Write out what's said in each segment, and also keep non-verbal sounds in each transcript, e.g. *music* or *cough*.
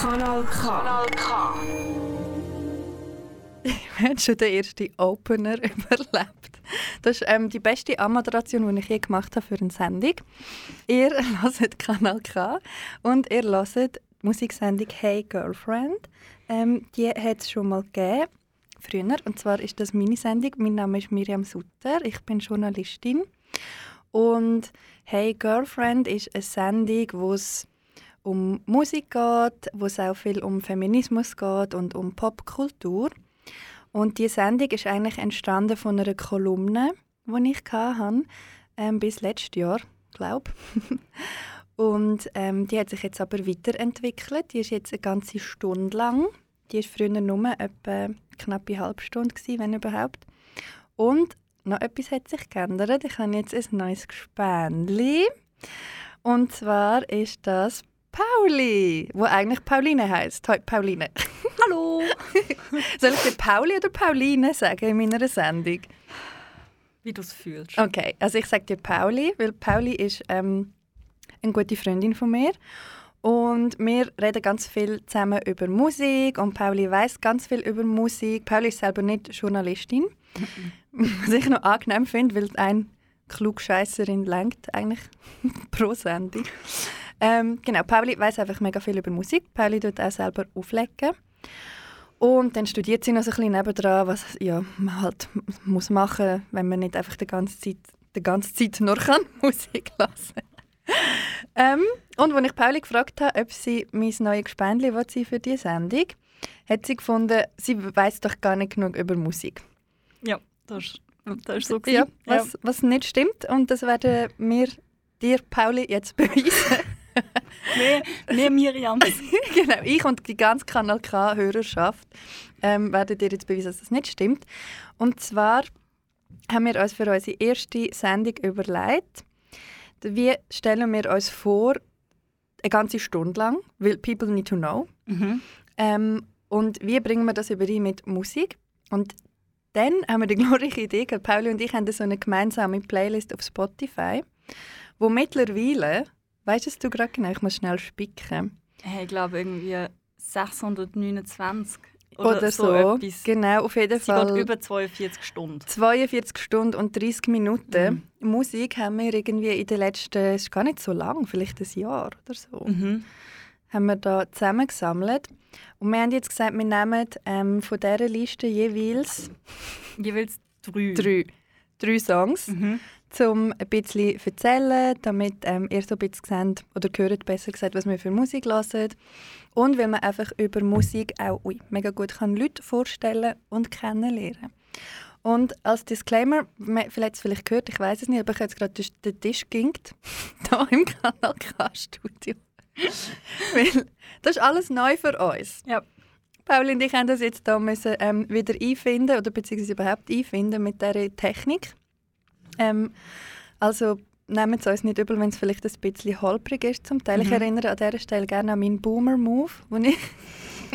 Kanal K. Kanal K. Wir haben schon den ersten Opener *laughs* überlebt. Das ist ähm, die beste Anmoderation, die ich je gemacht habe für eine Sendung. Ihr *laughs* hört Kanal K und ihr hört die Musiksendung «Hey Girlfriend». Ähm, die hat es schon mal gegeben, früher. Und zwar ist das meine Sendung. Mein Name ist Miriam Sutter, ich bin Journalistin. Und «Hey Girlfriend» ist eine Sendung, wo es um Musik geht, wo es auch viel um Feminismus geht und um Popkultur. Und die Sendung ist eigentlich entstanden von einer Kolumne, die ich hatte, ähm, bis letztes Jahr, glaube *laughs* Und ähm, die hat sich jetzt aber weiterentwickelt. Die ist jetzt eine ganze Stunde lang. Die war früher nur etwa knapp eine halbe Stunde, gewesen, wenn überhaupt. Und noch etwas hat sich geändert. Ich habe jetzt ein neues Gespänli. Und zwar ist das Pauli, wo eigentlich Pauline heißt. Hoi, Pauline. *laughs* Hallo. *laughs* Soll ich dir Pauli oder Pauline sagen in meiner Sendung? Wie du es fühlst. Okay, also ich sage dir Pauli, weil Pauli ist ähm, eine gute Freundin von mir. Und wir reden ganz viel zusammen über Musik und Pauli weiß ganz viel über Musik. Pauli ist selber nicht Journalistin, was ich noch angenehm finde, weil ein Klugscheisserin lenkt eigentlich *laughs* pro Sendung. Ähm, genau, Pauli weiß einfach mega viel über Musik. Pauli tut auch selber auflegen. Und dann studiert sie noch so ein bisschen nebendran, was ja, man halt muss machen wenn man nicht einfach die ganze Zeit, die ganze Zeit nur kann *laughs* Musik lassen ähm, Und als ich Pauli gefragt habe, ob sie mein neues Gespendli für diese Sendung hat sie gefunden, sie weiß doch gar nicht genug über Musik. Das ist, das ist so. Ja, was, ja. was nicht stimmt. Und das werden wir dir, Pauli, jetzt beweisen. *laughs* mehr, mehr Miriam. *laughs* genau, ich und die ganze Kanal K-Hörerschaft ähm, werden dir jetzt beweisen, dass das nicht stimmt. Und zwar haben wir uns für unsere erste Sendung überlegt, wie stellen wir uns vor, eine ganze Stunde lang, weil people need to know. Mhm. Ähm, und wie bringen wir das überein mit Musik? Und dann haben wir die *laughs* glorreiche Idee, Pauli und ich haben so eine gemeinsame Playlist auf Spotify, wo mittlerweile Weißt du gerade genau? Ich muss schnell spicken. Hey, ich glaube irgendwie 629 oder, oder so. so. Genau, auf jeden Sie Fall. Geht über 42 Stunden. 42 Stunden und 30 Minuten. Mhm. Musik haben wir irgendwie in den letzten, es ist gar nicht so lang, vielleicht ein Jahr oder so, mhm. Haben wir da zusammengesammelt. Und wir haben jetzt gesagt, wir nehmen ähm, von dieser Liste jeweils... jeweils drei. Drei, drei Songs. Mhm um ein bisschen zu erzählen, damit ähm, ihr so ein bisschen seht, oder hört besser gesagt, was wir für Musik hören. Und weil man einfach über Musik auch ui, mega gut kann Leute vorstellen und kennenlernen Und als Disclaimer, vielleicht vielleicht gehört, ich weiß es nicht, aber ich habe jetzt gerade den Tisch gingt hier *laughs* im Kanal K-Studio. *laughs* Weil das ist alles neu für uns. Ja. Paul und ich haben das jetzt hier müssen, ähm, wieder einfinden oder beziehungsweise überhaupt einfinden mit dieser Technik. Ähm, also nehmen Sie uns nicht übel, wenn es vielleicht ein bisschen holprig ist zum Teil. Mhm. Ich erinnere an dieser Stelle gerne an meinen Boomer-Move, den ich,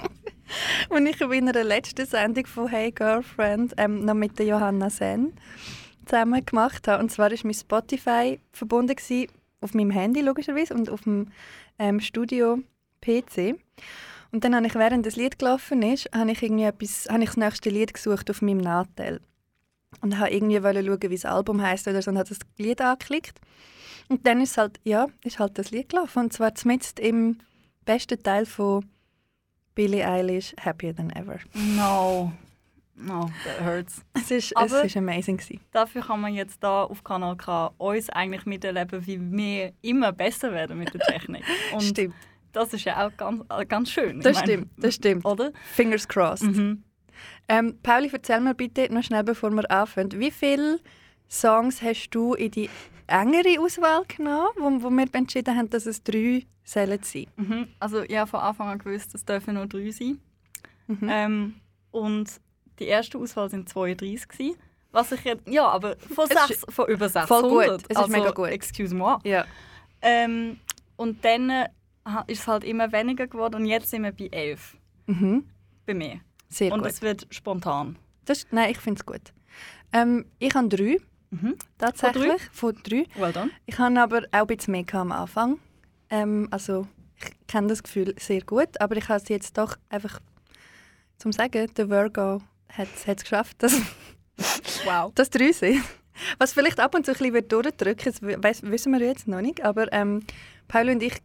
*laughs* den ich in einer letzten Sendung von «Hey Girlfriend» ähm, noch mit der Johanna Sen zusammen gemacht habe. Und zwar war mein Spotify verbunden auf meinem Handy logischerweise und auf dem ähm, Studio-PC. Und dann habe ich, während das Lied gelaufen ist, habe ich, irgendwie etwas, habe ich das nächste Lied gesucht auf meinem Nachteil und habe irgendwie schauen, wie das Album heißt oder so und habe das Lied angeklickt. Und dann ist halt, ja, ist halt das Lied gelaufen. Und zwar zumindest im besten Teil von Billie Eilish «Happier Than Ever». No. No, that hurts. Es ist, Aber es ist amazing. Gewesen. Dafür kann man jetzt da auf Kanal K uns eigentlich miterleben, wie wir immer besser werden mit der Technik. *laughs* Und stimmt. Das ist ja auch ganz, ganz schön. Das meine, stimmt, das stimmt. Oder? Fingers crossed. Mhm. Ähm, Pauli, erzähl mir bitte noch schnell, bevor wir anfangen, wie viele Songs hast du in die engere Auswahl genommen, wo, wo wir entschieden haben, dass es drei sollen sein mhm. Also ich habe von Anfang an gewusst, es dürfen nur drei sein. Mhm. Ähm, und die erste Auswahl sind 32 gewesen. Was ich ja, aber von, sechs, von über 600. Voll gut, es also, ist mega gut. Excuse moi. Ja. Ähm, und dann äh, ist es halt immer weniger geworden und jetzt sind wir bei 11. Mhm. Bei mir. Sehr und gut. es wird spontan. Das, nein, ich finde es gut. Ähm, ich habe drei. Mhm. Tatsächlich. Von drei. Well done. Ich habe aber auch ein bisschen mehr am Anfang. Ähm, also ich kenne das Gefühl sehr gut, aber ich habe es jetzt doch einfach zum sagen, der Virgo hat es geschafft, dass, *laughs* Wow. dass drei sind. Was vielleicht ab und zu ein bisschen wird durchdrücken, das wissen wir jetzt noch nicht, aber ähm, Paul und ich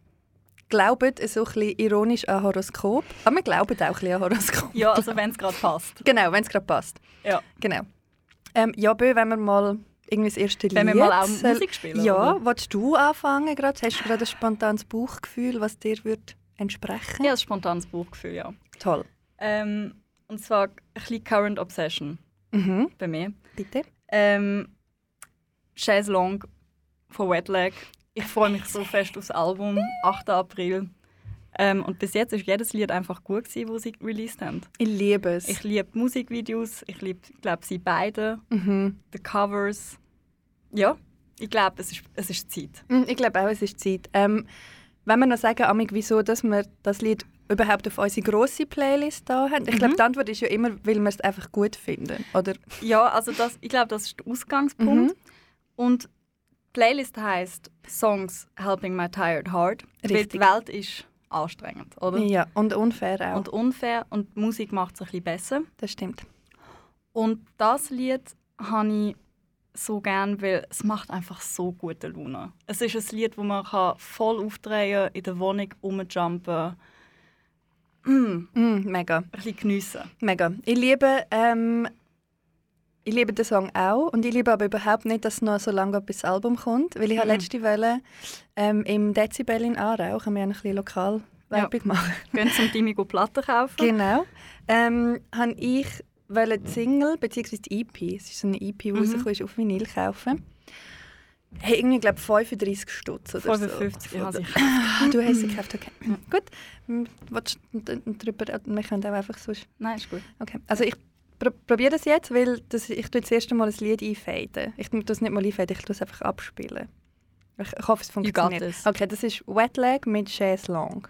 glauben so ein bisschen ironisch an Horoskop, aber wir glauben auch ein bisschen an Horoskop. Ja, also wenn es gerade passt. Genau, wenn es gerade passt. Ja. Genau. Ähm, ja, Bö, wenn wir mal irgendwie das erste Wenn wir Lied... mal auch Musik spielen, Ja, oder? willst du anfangen gerade? Hast du gerade ein spontanes Bauchgefühl, was dir wird entsprechen? Ja, ein spontanes Buchgefühl, ja. Toll. Ähm, und zwar ein bisschen Current Obsession Mhm. bei mir. Bitte? Ähm, Chaise Long von Wetlag. Ich freue mich so fest aufs Album, 8. April. Ähm, und bis jetzt ist jedes Lied einfach gut gewesen, das sie released haben. Ich liebe es. Ich liebe Musikvideos, ich liebe, glaube sie beide, mhm. die Covers. Ja, ich glaube, es ist, es ist Zeit. Mm, Ich glaube auch, es ist Zeit. Ähm, wenn wir noch sagen, Amig, wieso dass wir das Lied überhaupt auf unsere grosse Playlist da haben. Ich glaube, Mhm. die Antwort ist ja immer, weil wir es einfach gut finden. Oder? Ja, also das, ich glaube, das ist der Ausgangspunkt. Mhm. Und die Playlist heißt Songs Helping My Tired Heart. Weil Richtig. die Welt ist anstrengend, oder? Ja, und unfair auch. Und unfair und die Musik macht es ein bisschen besser. das stimmt. Und das Lied habe ich so gern, weil es macht einfach so gute Laune. Es ist ein Lied, wo man kann voll aufdrehen in der Wohnung rumjumpen, mm, ein Mm, mega. bisschen geniessen. Mega. Ich liebe, ähm, ich liebe den Song auch und ich liebe aber überhaupt nicht, dass noch so lange bis das Album kommt, weil ich Mhm. letzte Woche ähm, im Dezibel in Aarau, haben wir ein bisschen lokal Werbung machen. *laughs* Gehen zum Timmy Platten kaufen. Genau. Ähm, habe ich wollte die Single bzw. die EP, es ist so eine EP, die Mhm. rausgekommen ist, auf Vinyl kaufen. Hey, irgendwie glaube 35 Stutz oder 55, so. ich habe sie Ah, du hast sie gekauft, okay. Gut. Willst du d- drüber, wir können auch einfach so Nein, ist gut. Okay, also ich pr probiere das jetzt, weil das, ich tue das erste Mal ein Lied einfaden. Ich tue das nicht mal einfaden, ich tue es einfach abspielen. Ich, ich hoffe, es funktioniert. Okay, das ist Wet Leg mit Chaise Long.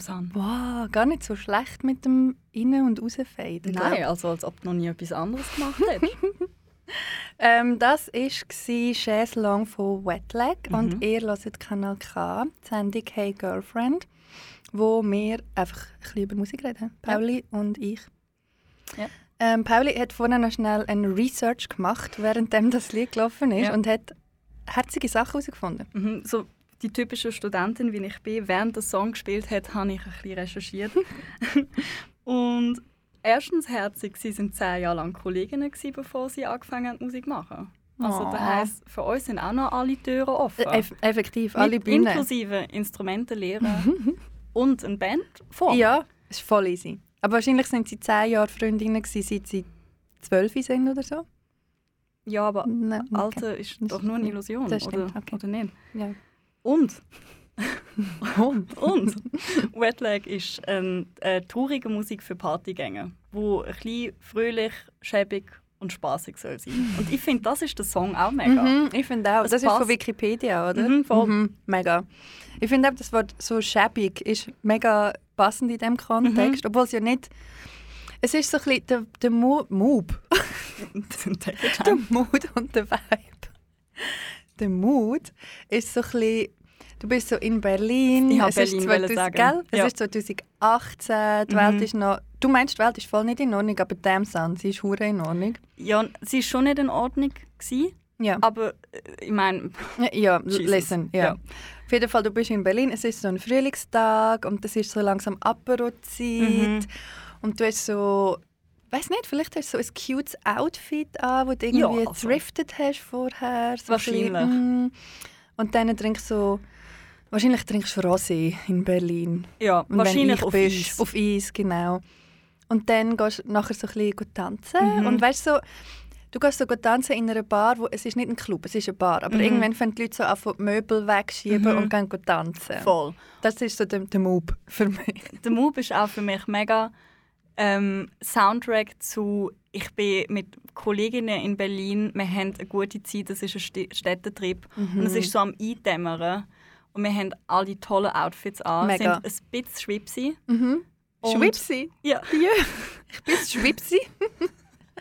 Son. Wow, gar nicht so schlecht mit dem Innen- und Rausfaden. glaub. Nein, also als ob du noch nie etwas anderes gemacht *laughs* hättest. Ähm, das war Chaise Long von Wetlag Mhm. und ihr hört Kanal K, die Sendung «Hey Girlfriend», wo wir einfach ein bisschen über Musik reden, Pauli und ich. Ja. Ähm, Pauli hat vorhin noch schnell ein Research gemacht, während das Lied gelaufen ist Ja. und hat herzige Sachen herausgefunden. Mhm, so die typische Studentin, wie ich bin, während der Song gespielt hat, habe ich ein bisschen recherchiert. *laughs* und erstens herzig, sie sind zehn Jahre lang Kolleginnen gewesen, bevor sie angefangen haben, Musik zu machen. Also Oh. das heisst, für uns sind auch noch alle Türen offen. Äh, eff effektiv, Mit alle Bühnen. Inklusive Instrumentenlehre *laughs* und eine Band vor. Ja, ist voll easy. Aber wahrscheinlich sind sie zehn Jahre Freundinnen gewesen, seit sie zwölf sind oder so. ja, aber Nein, okay. Alter ist doch nur eine. Illusion, Das stimmt, oder, okay. oder nicht? Ja. Und Und? *laughs* Und Wetlag ist eine äh, traurige Musik für Partygänger, wo ein bisschen fröhlich, schäbig und spaßig soll sein. Und ich finde, das ist der Song auch mega. Mhm, ich finde auch. Das Das, ist von. Wikipedia, oder? Mhm, voll. Mhm, mega. Ich finde auch, das Wort so schäbig ist mega passend in diesem Kontext, Mhm. obwohl es ja nicht... Es ist so ein bisschen der, der Mo Mood. *laughs* der Mood und der Vibe. Der Mood ist so ein bisschen... Du bist so in Berlin. Ich hab es Berlin ist wollen 2000, sagen. Gell? Es Ja. ist 2018. Die Mhm. Welt ist noch... Du meinst, die Welt ist voll nicht in Ordnung, aber damn Sun, sie ist hure in Ordnung. Ja, sie war schon nicht in Ordnung, gewesen, Ja. aber äh, ich meine, Ja, Jesus. listen, ja. Ja. Auf jeden Fall, du bist in Berlin, es ist so ein Frühlingstag und es ist so langsam Apero-Zeit Mhm. und du hast so, weiß nicht, vielleicht hast du so ein cutes Outfit an, wo du irgendwie Ja, also. thrifted hast vorher. So ein Wahrscheinlich. bisschen, mm. Und dann trinkst du so, wahrscheinlich trinkst du Rosé in Berlin. ja, Und wahrscheinlich ich auf bist, Eis. Auf Eis, genau. Und dann gehst du nachher so ein bisschen gut tanzen. Mhm. Und weißt du, so, du gehst so gut tanzen in einer Bar, wo, es ist nicht ein Club, es ist eine Bar. Aber Mhm. irgendwann fangen die Leute so an, die Möbel wegschieben Mhm. und gehen gut tanzen. Voll. Das ist so der, der Move für mich. *laughs* Der Move ist auch für mich mega ähm, Soundtrack zu ich bin mit Kolleginnen in Berlin, wir haben eine gute Zeit, das ist ein Städtetrip und es ist so am Eindämmern und wir haben alle tolle Outfits an, Mega. sind ein bisschen schwipsy. Mhm. Schwipsi. Ja, Ja, ich bin Schwipsi.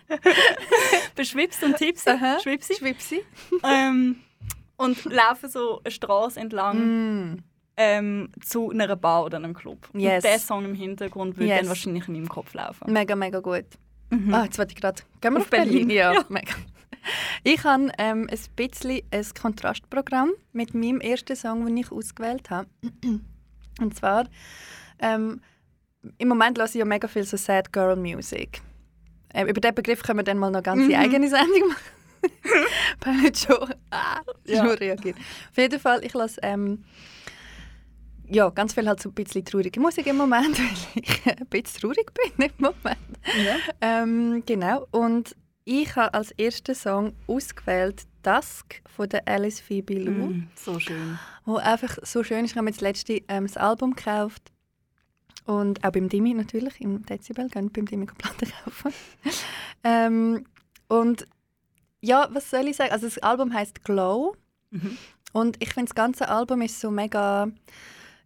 *laughs* beschwipst und tipsy, Aha. schwipsy. Schwipsi. ähm, und laufen so eine Straße entlang Mm. ähm, zu einer Bar oder einem Club. Yes. Und der Song im Hintergrund würde Yes. dann wahrscheinlich in meinem Kopf laufen. Mega, mega gut. Mhm. Ah, jetzt wollte ich gerade. Gehen wir auf, Auf Berlin? Berlin. Ja, Ja. mega. Ich habe ähm, ein bisschen ein Kontrastprogramm mit meinem ersten Song, den ich ausgewählt habe. Und zwar, ähm, im Moment höre ich ja mega viel so Sad Girl Music. Ähm, über diesen Begriff können wir dann mal noch ganz Mhm. die eigene Sendung machen. *laughs* Weil nicht schon, ah, Ja. schon reagiert. Auf jeden Fall, ich lasse ähm, ja, ganz viel halt so ein bisschen traurige Musik im Moment, *laughs* weil ich ein bisschen traurig bin im Moment. Ja. Ähm, genau. Und ich habe als ersten Song ausgewählt Dusk von der Alice Phoebe Lou, Mm, so schön. wo einfach so schön ist. Ich habe mir das letzte ähm, das Album gekauft und auch beim Dimi natürlich im Dezibel, gehen beim Dimi Platten *laughs* kaufen. ähm, und ja, was soll ich sagen? Also das Album heißt Glow Mhm. und ich finde das ganze Album ist so mega,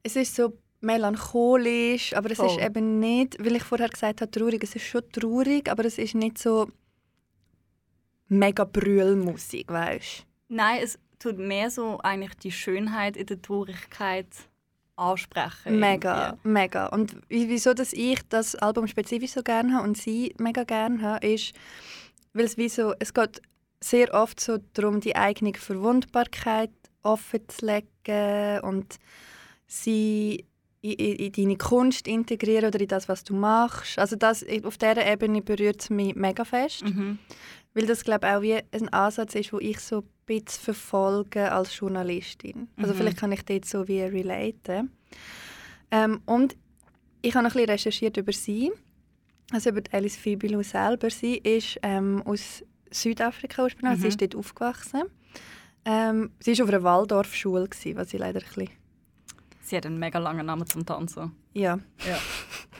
es ist so melancholisch, aber es ist Voll. eben nicht, weil ich vorher gesagt habe, traurig. Es ist schon traurig, aber es ist nicht so mega Brüllmusik, weißt Nein, es tut mehr so eigentlich die Schönheit in der Traurigkeit ansprechen. Mega, irgendwie. mega. Und wie- wieso, dass ich das Album spezifisch so gerne habe und sie mega gerne habe, ist, weil es wie so, es geht sehr oft so darum, die eigene Verwundbarkeit offen zu legen und sie in, in, in deine Kunst integrieren oder in das, was du machst. Also das, auf dieser Ebene berührt es mich mega fest. Mhm. Weil das, glaube ich, auch wie ein Ansatz ist, wo ich so ein bisschen verfolge als Journalistin. Also Mhm. vielleicht kann ich dort so wie relaten. Ähm, und ich habe noch ein bisschen recherchiert über sie, also über Alice Fibilou selber. Sie ist ähm, aus Südafrika ursprünglich, Mhm. sie ist dort aufgewachsen. Ähm, sie war auf einer Waldorfschule, was ich leider ein bisschen Sie hat einen mega langen Namen zum Tanzen. ja. Ja.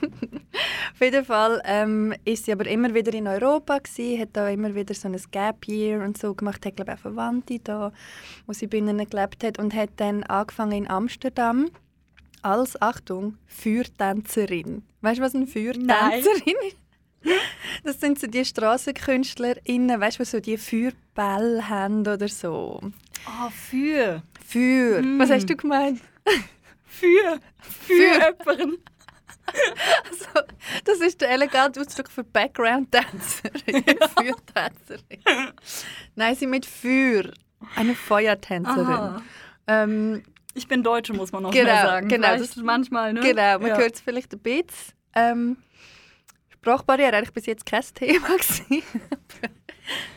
*laughs* Auf jeden Fall ähm, ist sie aber immer wieder in Europa gsi, hat da immer wieder so ein Gap Year und so gemacht, hat glaube ich auch Verwandte da, wo sie bei ihnen gelebt hat und hat dann angefangen in Amsterdam als, Achtung, Feuertänzerin. Weißt du, was eine Feuertänzerin ist? *laughs* Das sind so die StrassenkünstlerInnen, weißt du, die so die Feuerbälle haben oder so. Ah, für. Feuer. Mm. Was hast du gemeint? *laughs* Für. Für jemanden. *laughs* Also, das ist der elegante Ausdruck für Background-Tänzerin. *laughs* Feuertänzerin. Nein, sie mit Feuer. Eine Feuertänzerin. Ähm, Ich bin Deutsche, muss man noch Genau, sagen. genau, Vielleicht das- manchmal, ne? Genau, man ja. hört es vielleicht ein bisschen. Ähm, Sprachbarriere eigentlich bis jetzt kein Thema *laughs* gewesen.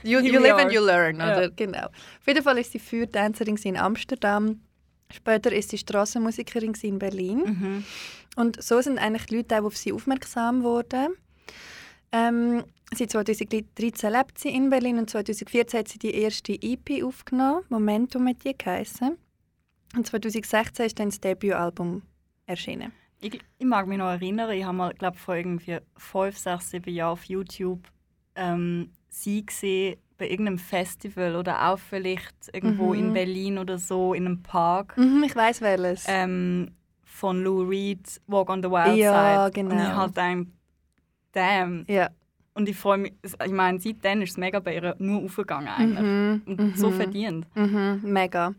you, you live and are. you learn, Ja. oder? Genau. Auf jeden Fall ist sie Feuertänzerin in Amsterdam. Später ist sie Strassenmusikerin in Berlin. Mhm. Und so sind eigentlich die Leute auch auf sie aufmerksam geworden. Ähm, seit 2013 lebt sie in Berlin und 2014 hat sie die erste EP aufgenommen, Momentum hat die geheißen. Und 2016 ist dann das Debütalbum erschienen. Ich, ich mag mich noch erinnern, ich habe mal, glaube vor irgendwie fünf, sechs, sieben Jahren auf YouTube ähm, sie gesehen bei irgendeinem Festival oder auch vielleicht irgendwo Mhm. in Berlin oder so in einem Park Mhm, ich weiß welches. ähm, von Lou Reed, Walk on the Wild Ja, Side. Und genau. ich halt gedacht, damn. ja. Und ich freue mich, ich meine, seitdem ist es mega bei ihr nur aufgegangen eigentlich. Mhm, Und so mhm. verdient. Mhm, mega.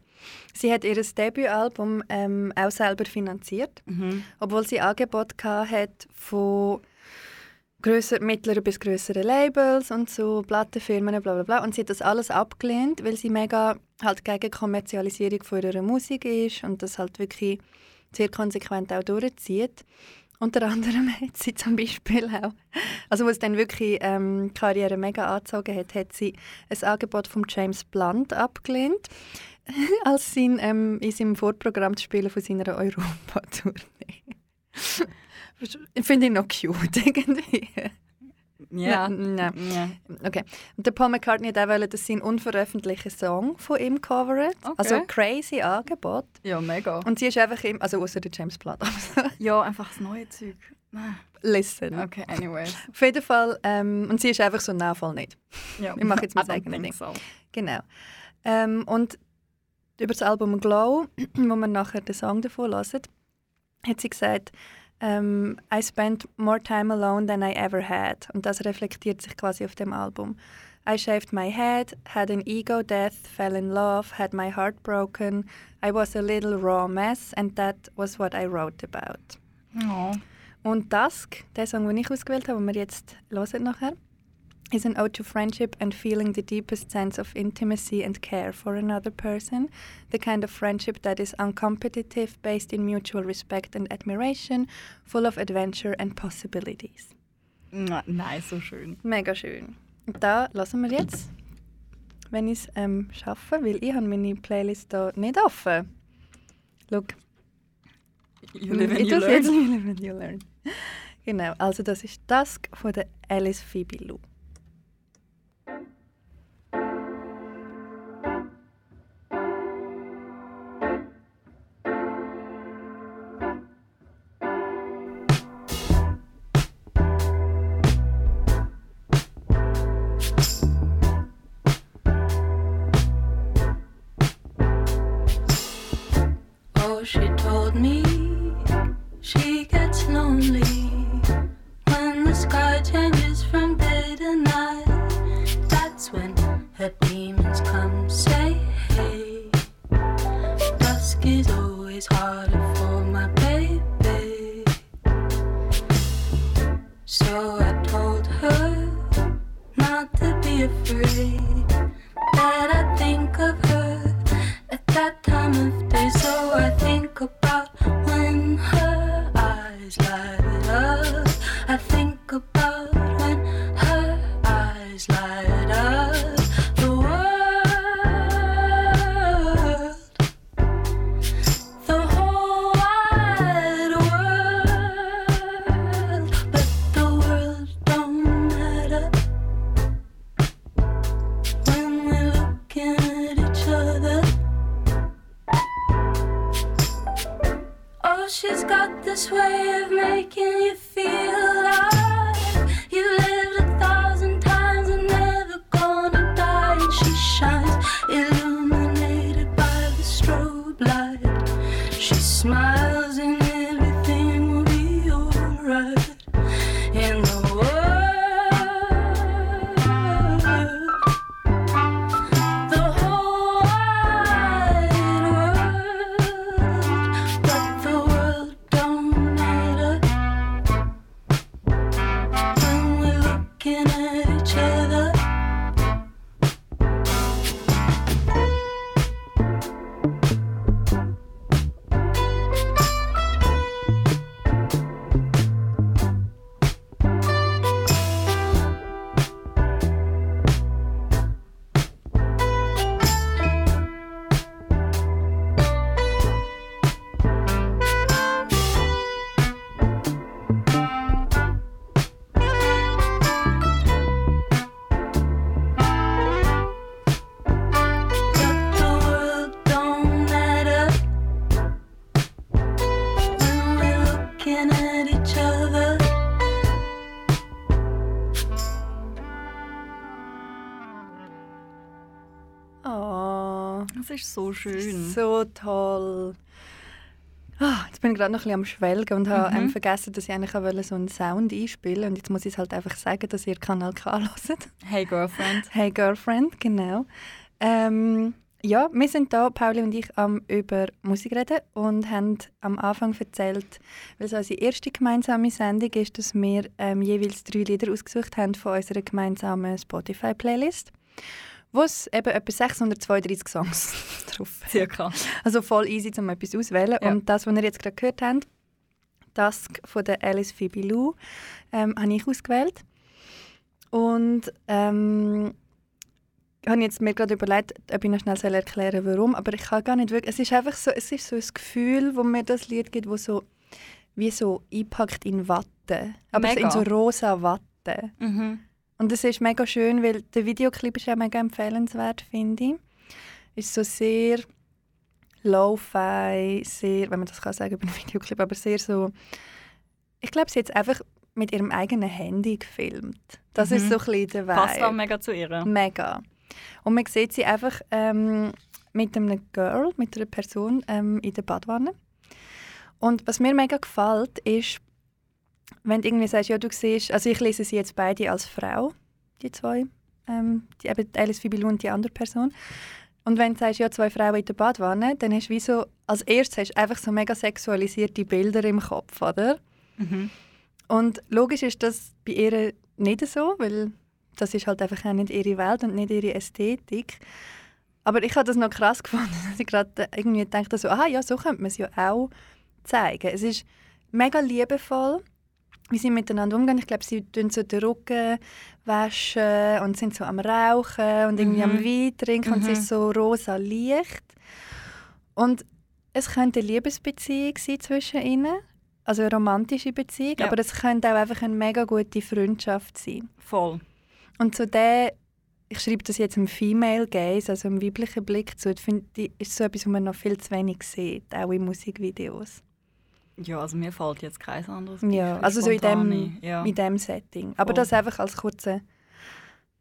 Sie hat ihr Debütalbum ähm, auch selber finanziert, Mhm. obwohl sie Angebot hat von grösser, mittleren bis größeren Labels und so Plattenfirmen bla bla bla und sie hat das alles abgelehnt, weil sie mega halt gegen Kommerzialisierung von ihrer Musik ist und das halt wirklich sehr konsequent auch durchzieht. Unter anderem *laughs* hat sie zum Beispiel auch, also wo es dann wirklich ähm, die Karriere mega angezogen hat, hat sie ein Angebot von James Blunt abgelehnt, *laughs* als sein, ähm, in seinem Vorprogramm zu spielen von seiner Europa-Tournee. Finde ich noch cute *laughs* irgendwie. Ja. Nein, nein. ja. Okay. Und der Paul McCartney hat auch wollen, dass sie einen unveröffentlichten Song von ihm covert. Okay. Also crazy Angebot. Ja, mega. Und sie ist einfach im, also außer der James Blunt. Ja, einfach das neue Zeug. Nein. Listen. Okay, anyways. Auf jeden Fall, ähm, und sie ist einfach so, nein, voll nicht. Ja. Ich mache jetzt mein eigenes Ding. So. Genau. Ähm, und über das Album Glow, *clears throat* wo man nachher den Song davon hört, hat sie gesagt, ähm, I spent more time alone than I ever had. Und das reflektiert sich quasi auf dem Album. I shaved my head, had an ego death, fell in love, had my heart broken. I was a little raw mess and that was what I wrote about. Oh. Und Dusk, der Song, den ich ausgewählt habe, den wir jetzt hören nachher, is an ode to friendship and feeling the deepest sense of intimacy and care for another person. The kind of friendship that is uncompetitive, based in mutual respect and admiration, full of adventure and possibilities. Nein, so schön. Mega schön. Da lassen wir jetzt, wenn ich es ähm, schaffe, weil ich habe meine Playlist hier nicht offen. Schau, You live and you jetzt learn. *laughs* You live and you learn. Genau, also das ist Dusk von der Alice Phoebe Lou. Oh, she told me ist so schön. So toll. Ah, jetzt bin ich gerade noch ein bisschen am Schwelgen und habe Mhm. vergessen, dass ich eigentlich auch wollte so einen Sound einspielen und jetzt muss ich es halt einfach sagen, dass ihr Kanal K hört. Hey Girlfriend. *laughs* Hey Girlfriend, genau. Ähm, ja, wir sind da, Pauli und ich, am über Musik reden und haben am Anfang erzählt, weil es unsere erste gemeinsame Sendung ist, dass wir ähm, jeweils drei Lieder ausgesucht haben von unserer gemeinsamen Spotify-Playlist, wo es eben etwa 632 Songs *laughs* drauf hat. Circa. Also voll easy, um etwas auszuwählen. Ja. Und das, was ihr jetzt gerade gehört habt, Dusk von der Alice Phoebe Lou, ähm, habe ich ausgewählt. Und ähm, habe jetzt mir gerade überlegt, ob ich noch schnell soll erklären soll, warum. Aber ich kann gar nicht wirklich. Es ist einfach so, es ist so ein Gefühl, wo mir das Lied gibt, wo so wie so einpackt in Watte. Aber Mega. in so rosa Watte. Mhm. Und es ist mega schön, weil der Videoclip ist ja mega empfehlenswert, finde ich. Ist so sehr lo-fi, sehr, wenn man das kann sagen *laughs* über einen Videoclip, aber sehr so. Ich glaube, sie hat es einfach mit ihrem eigenen Handy gefilmt. Das ist Mhm. so ein bisschen der Vibe. Passt auch mega zu ihr. Mega. Und man sieht sie einfach ähm, mit einem Girl, mit einer Person ähm, in der Badwanne. Und was mir mega gefällt, ist, wenn du irgendwie sagst, ja, du siehst, also ich lese sie jetzt beide als Frau, die zwei, ähm, die, eben Alice Fibilou und die andere Person. Und wenn du sagst, ja, zwei Frauen in der Badwanne, dann hast du wie so, als erstes hast du einfach so mega sexualisierte Bilder im Kopf, oder? Mhm. Und logisch ist das bei ihr nicht so, weil das ist halt einfach auch nicht ihre Welt und nicht ihre Ästhetik. Aber ich habe das noch krass *laughs* gefunden, dass ich gerade irgendwie dachte, so, aha, ja, so könnte man es ja auch zeigen. Es ist mega liebevoll, wie sie miteinander umgehen. Ich glaube, sie tun so den Rücken waschen und sind so am Rauchen und irgendwie Mhm. am Wein trinken und es Mhm. ist so rosa Licht. Und es könnte eine Liebesbeziehung sein zwischen ihnen, also eine romantische Beziehung, Ja. aber es könnte auch einfach eine mega gute Freundschaft sein. Voll. Und so der, ich schreibe das jetzt im Female Gaze, also im weiblichen Blick zu, finde ich, ist so etwas, was man noch viel zu wenig sieht, auch in Musikvideos. Ja, also mir fällt jetzt kein anderes Ja, also so in dem, ja. in dem Setting. Aber Voll. das einfach als kurze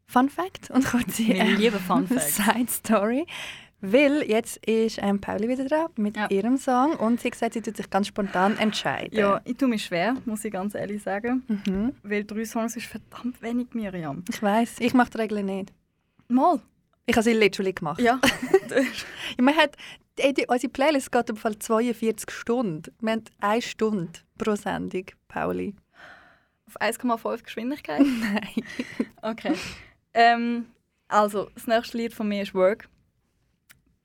Fun Fact und kurze Meine liebe Fun Facts. Side Story. Weil jetzt ist ähm, Pauli wieder dran mit Ja. ihrem Song und sie gesagt, sie tut sich ganz spontan entscheiden. Ja, ich tue mich schwer, muss ich ganz ehrlich sagen. Mhm. Weil drei Songs ist verdammt wenig, Miriam. Ich weiß, ich mache die Regeln nicht. Mal. Ich habe sie literally gemacht. Ja. *laughs* Ja, man hat, die, die, unsere Playlist geht im Fall 42 Stunden. Wir haben eine Stunde pro Sendung, Pauli. Auf 1,5 Geschwindigkeit. *laughs* Nein. Okay. ähm, also, das nächste Lied von mir ist Work.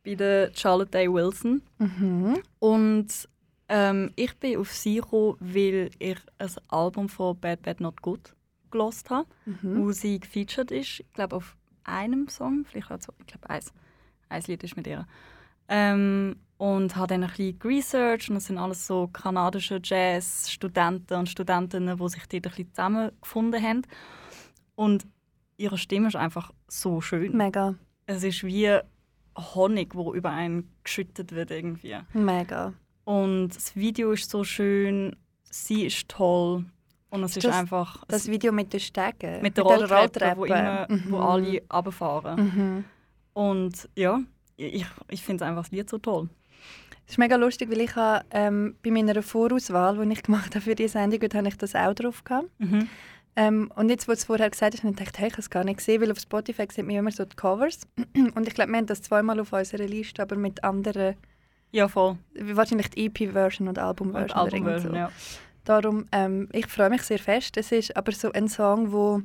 Bei der Charlotte Day Wilson. Mhm. Und ähm, ich bin auf sie gekommen, weil ich ein Album von Bad Bad Not Good gelost habe, Mhm. wo sie gefeatured ist. Ich glaube auf einem Song, vielleicht auch zwei, ich glaube eins. Ein Lied ist mit ihr. Ähm, und habe dann ein bisschen researched und es sind alles so kanadische Jazz-Studenten und Studentinnen, die sich dort ein bisschen zusammengefunden haben. Und ihre Stimme ist einfach so schön. Mega, Es ist wie Honig, wo über einen geschüttet wird irgendwie. mega. Und das Video ist so schön, sie ist toll und es ist Das- einfach Das Video mit den Stegen. mit der Rolltreppe, wo, immer, Mhm. wo alle runterfahren. Mhm. Und ja, ich, ich finde einfach das Lied so toll. Es ist mega lustig, weil ich habe, ähm, bei meiner Vorauswahl, die ich gemacht habe für die Sendung, habe ich das auch drauf gehabt. Mhm. Ähm, und jetzt, wo du es vorher gesagt hast, habe ich gedacht, hey, ich habe es gar nicht gesehen, weil auf Spotify sieht man immer so die Covers. *clears throat* Und ich glaube, wir haben das zweimal auf unserer Liste, aber mit anderen, Ja, voll. wahrscheinlich die EP-Version und Album-Version. irgend Albumversion, so. ja. Darum, ähm, ich freue mich sehr fest. Es ist aber so ein Song, wo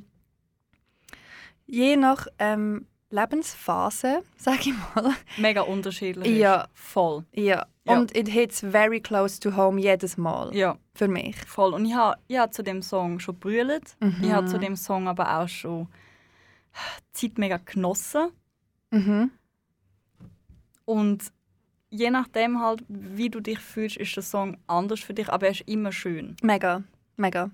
je nach ähm, Lebensphase, *laughs* sage ich mal, Mega unterschiedlich ist. Ja. Voll. ja. Ja. Und it hits very close to home jedes Mal. Ja, Für mich. voll. Und ich habe ich ha zu dem Song schon brüllt. Mhm. Ich habe zu dem Song aber auch schon Zeit mega genossen. Mhm. Und je nachdem halt, wie du dich fühlst, ist der Song anders für dich, aber er ist immer schön. Mega, mega.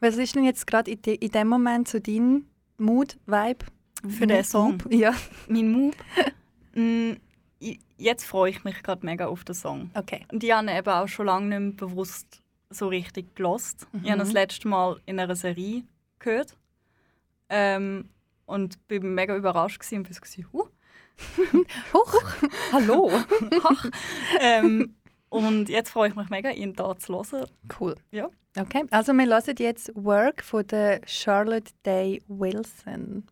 Was ist denn jetzt gerade in, de, in dem Moment so dein Mood, Vibe? Für den Song? Ja, *laughs* Mein Move? mm, jetzt freue ich mich gerade mega auf den Song. okay. Und ich habe eben auch schon lange nicht mehr bewusst so richtig gelost. Ich habe das Mhm. letzte Mal in einer Serie gehört. Ähm, und bin mega überrascht gewesen und bin so, huh. *laughs* Huch, *laughs* hallo. ähm, und jetzt freue ich mich mega, ihn da zu hören. Cool. Ja. Okay, also wir hören jetzt Work von der Charlotte Day Wilson.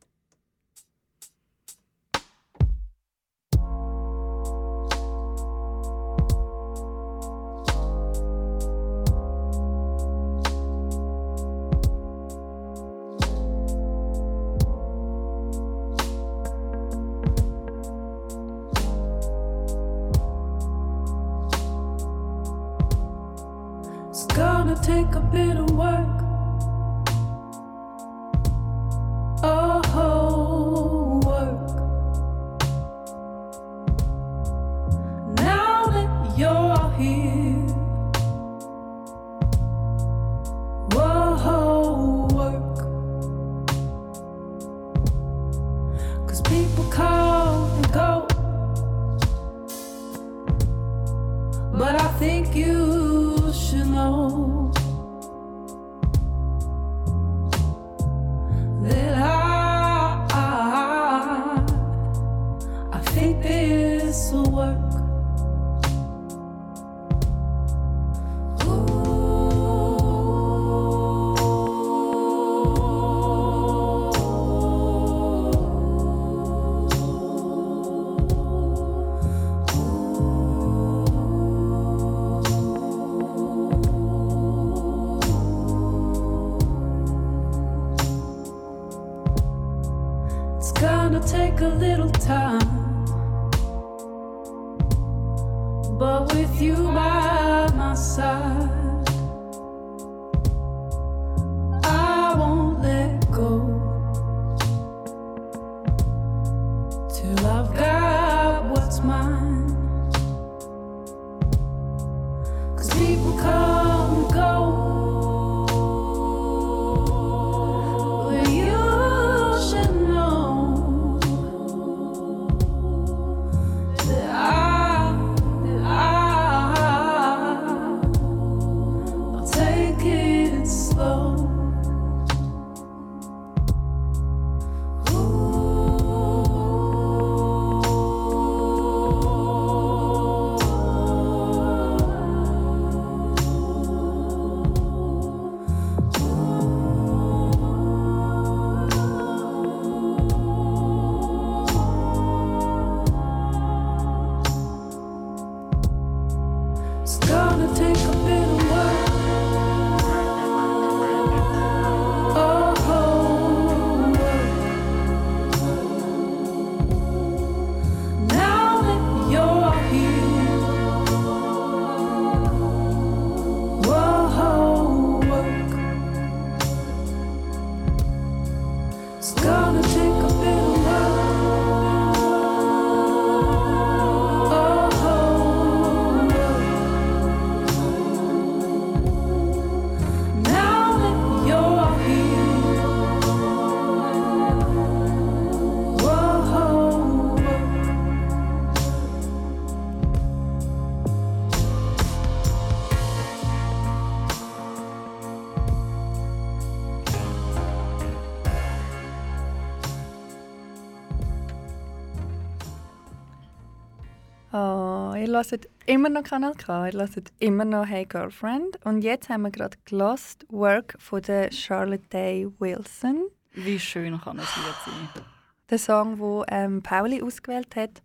Hört immer noch Kanal K, ihr hört immer noch Hey Girlfriend. Und jetzt haben wir gerade Lost Work von der Charlotte Day Wilson. Wie schön kann es Lied sein? Der Song, den ähm, Pauli ausgewählt hat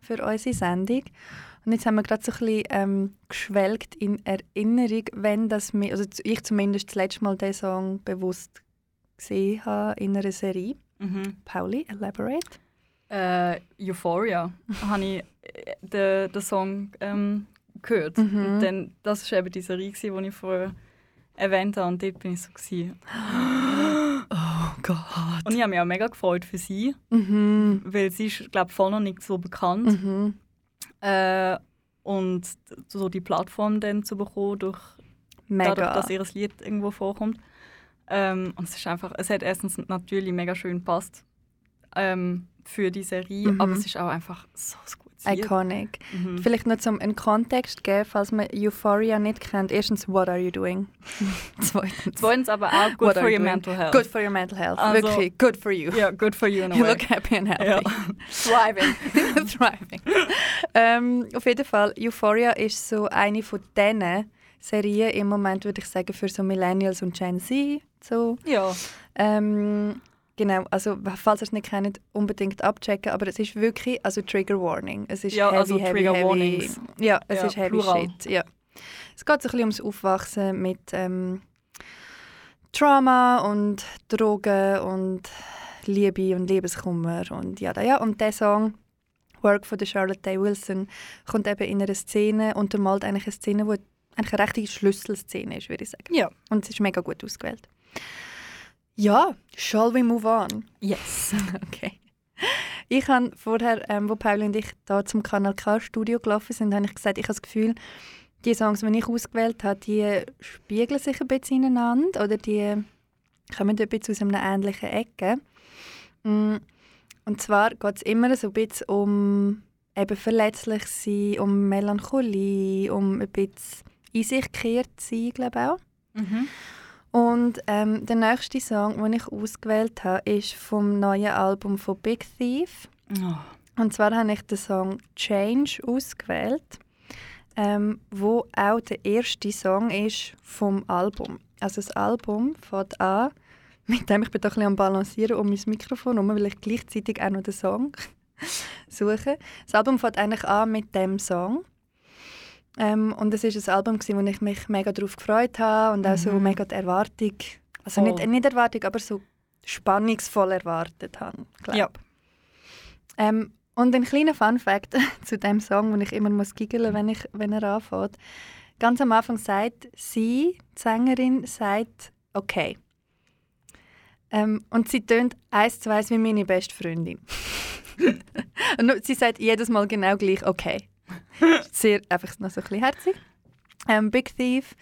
für unsere Sendung. Und jetzt haben wir gerade so ein bisschen ähm, geschwelgt in Erinnerung, wenn das mir, also ich zumindest das letzte Mal diesen Song bewusst gesehen habe in einer Serie. Mhm. Pauli, elaborate. Äh, Euphoria *laughs* habe ich äh, den, den Song ähm, gehört. Mhm. Dann, das war eben die Serie, die ich vorher erwähnt habe. Und dort bin ich so. Gewesen. *gasps* Oh Gott. Und ich habe mich auch mega gefreut für sie, Mhm. weil sie ist, glaube ich, voll noch nicht so bekannt. Mhm. Äh, und so die Plattform dann zu bekommen, durch, Mega. dadurch, dass ihr Lied irgendwo vorkommt. Ähm, und es ist einfach, es hat erstens natürlich mega schön gepasst ähm, für die Serie, Mhm. aber es ist auch einfach so Lied. iconic. Mhm. Vielleicht noch zum einen Kontext geben, falls man Euphoria nicht kennt. Erstens, what are you doing? *laughs* Zweitens, Zweitens aber auch good What for you your doing? mental health. good for your mental health. Also- Wirklich, good for you. Ja, good for you in a You way. look happy and healthy. *laughs* Ja. Thriving. *laughs* Thriving. ähm, auf jeden Fall, Euphoria ist so eine von diesen Serien im Moment, würde ich sagen, für so Millennials und Gen Z. So. ja. Ähm, genau, also falls ihr es nicht kennt, unbedingt abchecken, aber es ist wirklich, also Trigger Warning. Es ist Ja, heavy, also heavy, Trigger heavy. Warnings. Ja, es Ja, ist heavy plural. shit. Ja. Es geht so ein bisschen ums Aufwachsen mit ähm, Trauma und Drogen und Liebe und Liebeskummer und ja, ja. Und der Song Work von der Charlotte Day Wilson kommt eben in einer Szene, untermalt eigentlich eine Szene, die eigentlich eine rechte Schlüsselszene ist, würde ich sagen. Ja. Und es ist mega gut ausgewählt. Ja, shall we move on? Yes. *laughs* Okay. Ich habe vorher, ähm, wo Pauli und ich da zum Kanal K Studio gelaufen sind, habe ich gesagt, ich habe das Gefühl, die Songs, die ich ausgewählt habe, die spiegeln sich ein bisschen ineinander oder die kommen ein bisschen aus einer ähnlichen Ecke. Mm, Und zwar geht es immer so ein bisschen um eben verletzlich sein, um Melancholie, um ein bisschen in sich gekehrt sein, glaube ich auch. Mhm. Und ähm, der nächste Song, den ich ausgewählt habe, ist vom neuen Album von Big Thief. Oh. Und zwar habe ich den Song Change ausgewählt, ähm, wo auch der erste Song ist vom Album. Also das Album fängt an, *laughs* mit dem ich bin da ein bisschen am balancieren um mein Mikrofon herum, weil ich gleichzeitig auch noch den Song *laughs* suche. Das Album fängt eigentlich an mit dem Song. Ähm, und es ist ein Album, gewesen, wo ich mich mega darauf gefreut habe und auch so Mhm. mega die Erwartung, also Voll. nicht, nicht Erwartung, aber so spannungsvoll erwartet habe. glaub. Ja. Ähm, und ein kleiner Fun-Fact *laughs* zu dem Song, den ich immer muss giggeln, wenn ich, wenn er anfängt. Ganz am Anfang sagt sie, die Sängerin, sagt okay. Ähm, und sie tönt eins zu eins wie meine beste Freundin. *laughs* und sie sagt jedes Mal genau gleich okay. *laughs* Sehr einfach noch so ein bisschen herzig. Ähm, Big Thief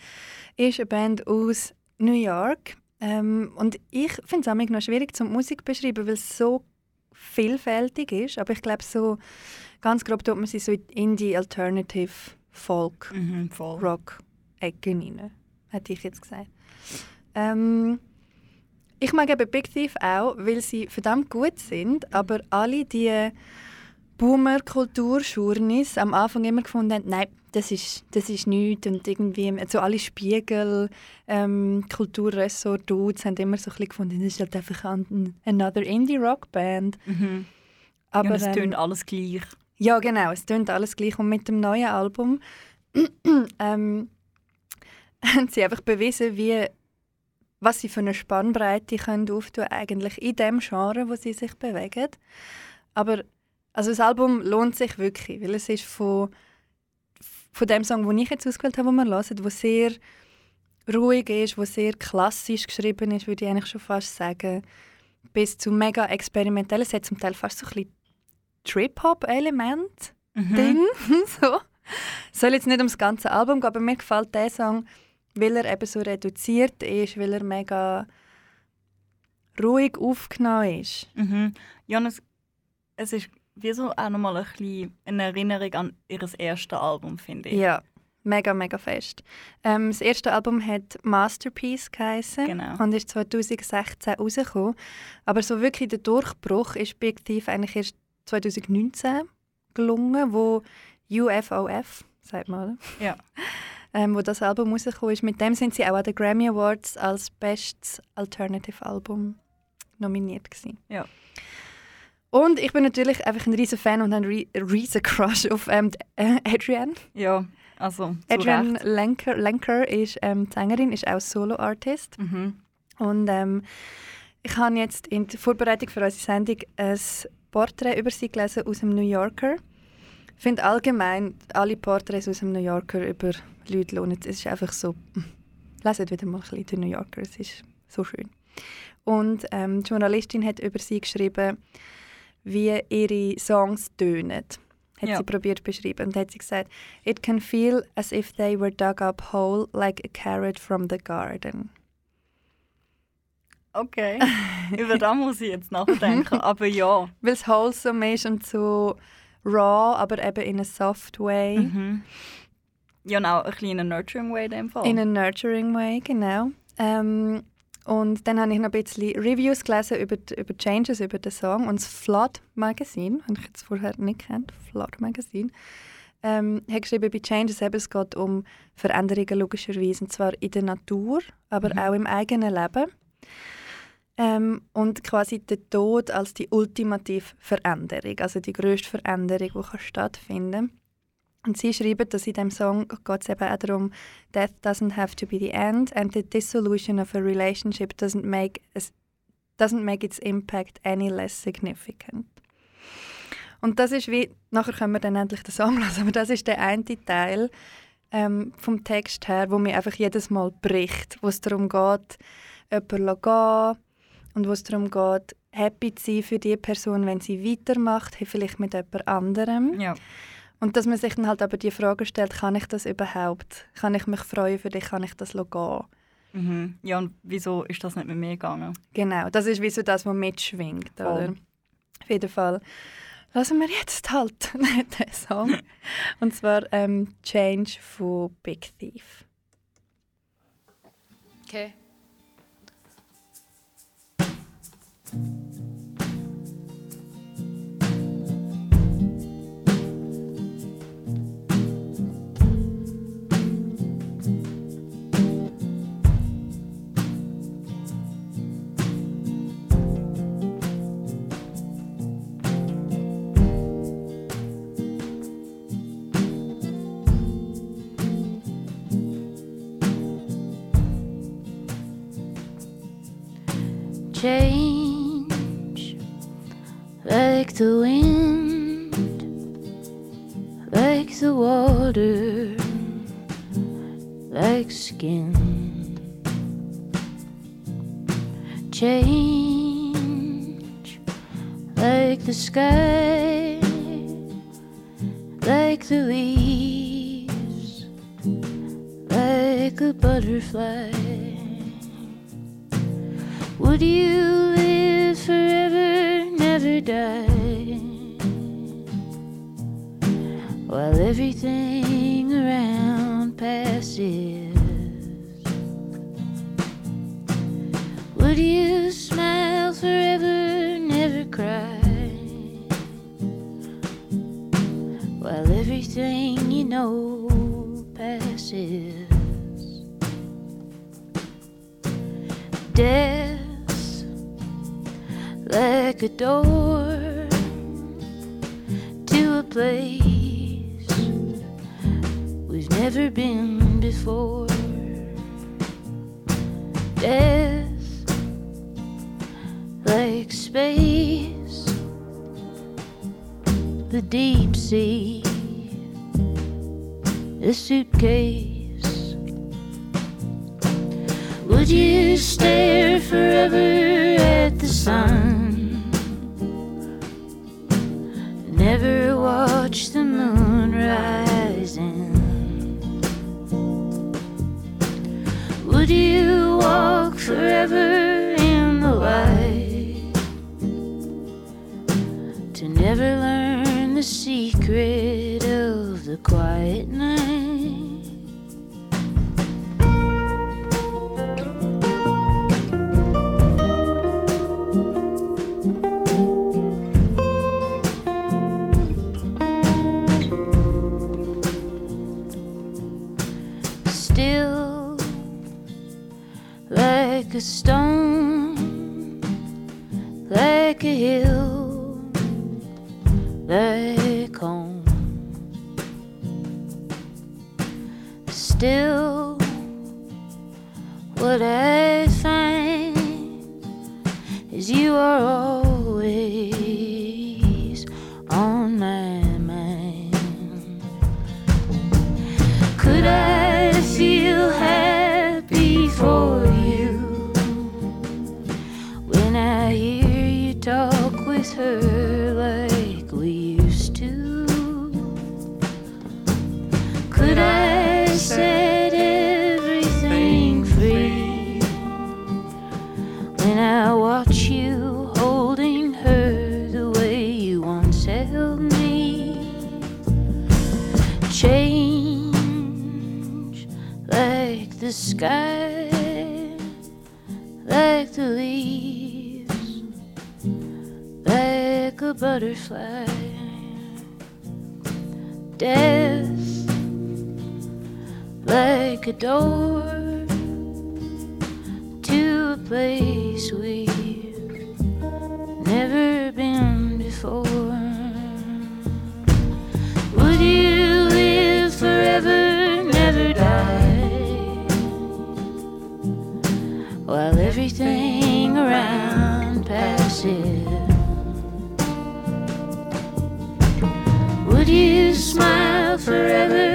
ist eine Band aus New York. Ähm, und ich finde es auch noch schwierig zum Musik zu beschreiben, weil es so vielfältig ist. Aber ich glaube, so ganz grob tut man sie so in die Indie Alternative Folk Mhm. Rock Ecke rein, hätte ich jetzt gesagt. Ähm, ich mag eben Big Thief auch, weil sie verdammt gut sind, aber alle die Boomer-Kulturschurnis am Anfang immer gefunden haben, nein, das ist, das ist nichts und irgendwie, also alle Spiegel, ähm, Kulturressort-Dudes haben immer so ein bisschen gefunden, das ist halt einfach ein, another Indie-Rock-Band. Mhm. Aber, ja, es ähm, tönt alles gleich. ja, genau, es tönt alles gleich. Und mit dem neuen Album *clears throat* ähm, *clears throat* haben sie einfach bewiesen, wie, was sie für eine Spannbreite können auftun eigentlich in dem Genre, wo sie sich bewegen. Aber also das Album lohnt sich wirklich, weil es ist von, von dem Song, den ich jetzt ausgewählt habe, den wir hören, wo sehr ruhig ist, wo sehr klassisch geschrieben ist, würde ich eigentlich schon fast sagen, bis zu mega experimentell. Es hat zum Teil fast so ein bisschen Trip-Hop-Element Mhm. *laughs* So. Soll jetzt nicht ums ganze Album gehen, aber mir gefällt der Song, weil er eben so reduziert ist, weil er mega ruhig aufgenommen ist. Mhm. Es, es ist wie so auch nochmal ein bisschen eine Erinnerung an ihr erstes Album, finde ich. Ja, mega, mega fest. Ähm, das erste Album hat Masterpiece geheißen Genau. und ist 2016 rausgekommen. Aber so wirklich der Durchbruch ist Big Thief eigentlich erst 2019 gelungen, wo UFOF, sagt man, oder? Ja. ähm, wo das Album rausgekommen ist. Mit dem sind sie auch an den Grammy Awards als Bestes Alternative Album nominiert gewesen. Ja. Und ich bin natürlich einfach ein riesen Fan und ein rie- riesen Crush auf ähm, äh, Adrienne. Ja, also Adrienne. Lenker, Lenker ist ähm, Sängerin, ist auch Solo-Artist. Mhm. Und ähm, ich habe jetzt in der Vorbereitung für unsere Sendung ein Porträt über sie gelesen aus dem New Yorker. Ich finde allgemein alle Porträts aus dem New Yorker über Leute lohnen. Es ist einfach so, *laughs* leset wieder mal ein bisschen den New Yorker, es ist so schön. Und ähm, die Journalistin hat über sie geschrieben, wie ihre Songs tönen. Hat Ja. sie probiert beschreiben. Und hat sie gesagt, it can feel as if they were dug up whole like a carrot from the garden. Okay. *laughs* Über das muss ich jetzt nachdenken. Aber ja. *laughs* Weil es wholesome ist und so raw, aber eben in a soft way. Mhm. Ja, auch ein kleiner Nurturing Way in dem Fall. In a nurturing way, genau. Ähm, und dann habe ich noch ein bisschen Reviews gelesen über, die- über die Changes, über den Song. Und das Flood Magazine, habe ich jetzt vorher nicht kennt, Flood Magazine, ähm, hat geschrieben, bei Changes eben, es geht um Veränderungen logischerweise, und zwar in der Natur, aber Mhm. auch im eigenen Leben. Ähm, und quasi der Tod als die ultimative Veränderung, also die grösste Veränderung, die kann stattfinden kann. Und sie schreiben, dass in diesem Song geht es eben auch darum, Death doesn't have to be the end and the dissolution of a relationship doesn't make, as, doesn't make its impact any less significant. Und das ist wie, nachher können wir dann endlich den Song *laughs* hören, aber das ist der eine Teil ähm, vom Text her, wo mir einfach jedes Mal bricht, wo es darum geht, jemanden gehen und wo es darum geht, happy zu sein für die Person, wenn sie weitermacht, vielleicht mit jemand anderem. Ja. Und dass man sich dann halt aber die Frage stellt, kann ich das überhaupt? Kann ich mich freuen für dich? Kann ich das gehen? Mhm. Ja, und wieso ist das nicht mit mir gegangen? Genau, das ist wie so das, was mitschwingt, Voll. oder? Auf jeden Fall. Lassen wir jetzt halt *laughs* den Song. Und zwar ähm, «Change» von Big Thief. Okay. Change like the wind, like the water, like skin. Change like the sky, like the leaves, like a butterfly. Forever in the light? To never learn the secret of the quiet night. Stone, the sky, like the leaves, like a butterfly. Death, like a door to a place we've never been before. Passes. Would you smile forever,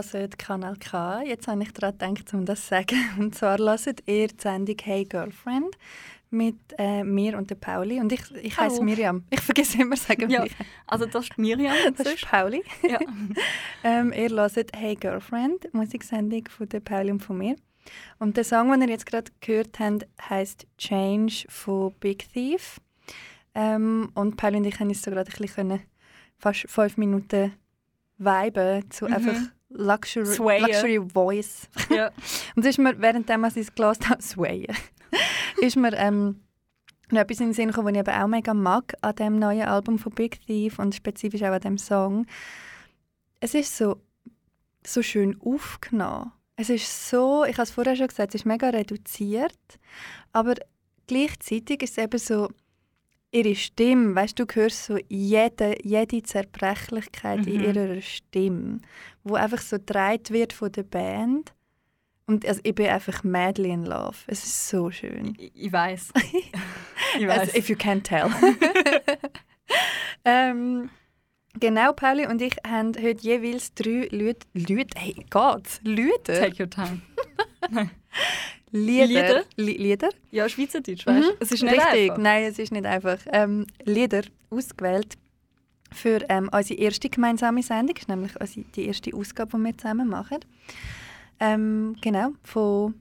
hört Kanal K. Jetzt habe ich daran gedacht, um das zu sagen. *laughs* Und zwar hört ihr die Sendung «Hey Girlfriend» mit äh, mir und der Pauli. Und ich, ich heiße. Miriam. *laughs* Ich vergesse immer sagen, Ja, wie ich also das ist Miriam. *laughs* Das ist Pauli. ja. Ähm, ihr hört «Hey Girlfriend», Musiksendung von der Pauli und von mir. Und der Song, den ihr jetzt gerade gehört habt, heisst «Change» von Big Thief. Ähm, und Pauli und ich können uns so gerade ein bisschen fast fünf Minuten viben zu Mhm. einfach Luxury, Swayen. Luxury Voice. ja. *laughs* Und ist mir, währenddem ich es gelesen habe, *laughs* «Swayen», ist mir ähm, noch etwas in den Sinn gekommen, was ich eben auch mega mag an dem neuen Album von Big Thief und spezifisch auch an dem Song. Es ist so, so schön aufgenommen. Es ist so, ich habe es vorher schon gesagt, es ist mega reduziert, aber gleichzeitig ist es eben so, ihre Stimme, weißt du, du hörst so jede, jede Zerbrechlichkeit in Mhm. ihrer Stimme, wo einfach so gedreht wird von der Band. Und also, ich bin einfach madly in love. Es ist so schön. Ich, ich weiß. *laughs* ich weiß. Also, if you can't tell. *laughs* ähm, genau, Pauli und ich haben heute jeweils drei Lied, Lied, hey, geht's? Lieder? Take your time. *laughs* Lieder? Lieder? Li Lieder? Ja, Schweizerdeutsch, weißt du? Es ist nicht Richtig, einfach. nein, es ist nicht einfach. Ähm, Lieder ausgewählt für ähm, unsere erste gemeinsame Sendung. Nämlich unsere, die erste Ausgabe, die wir zusammen machen. Ähm, genau, von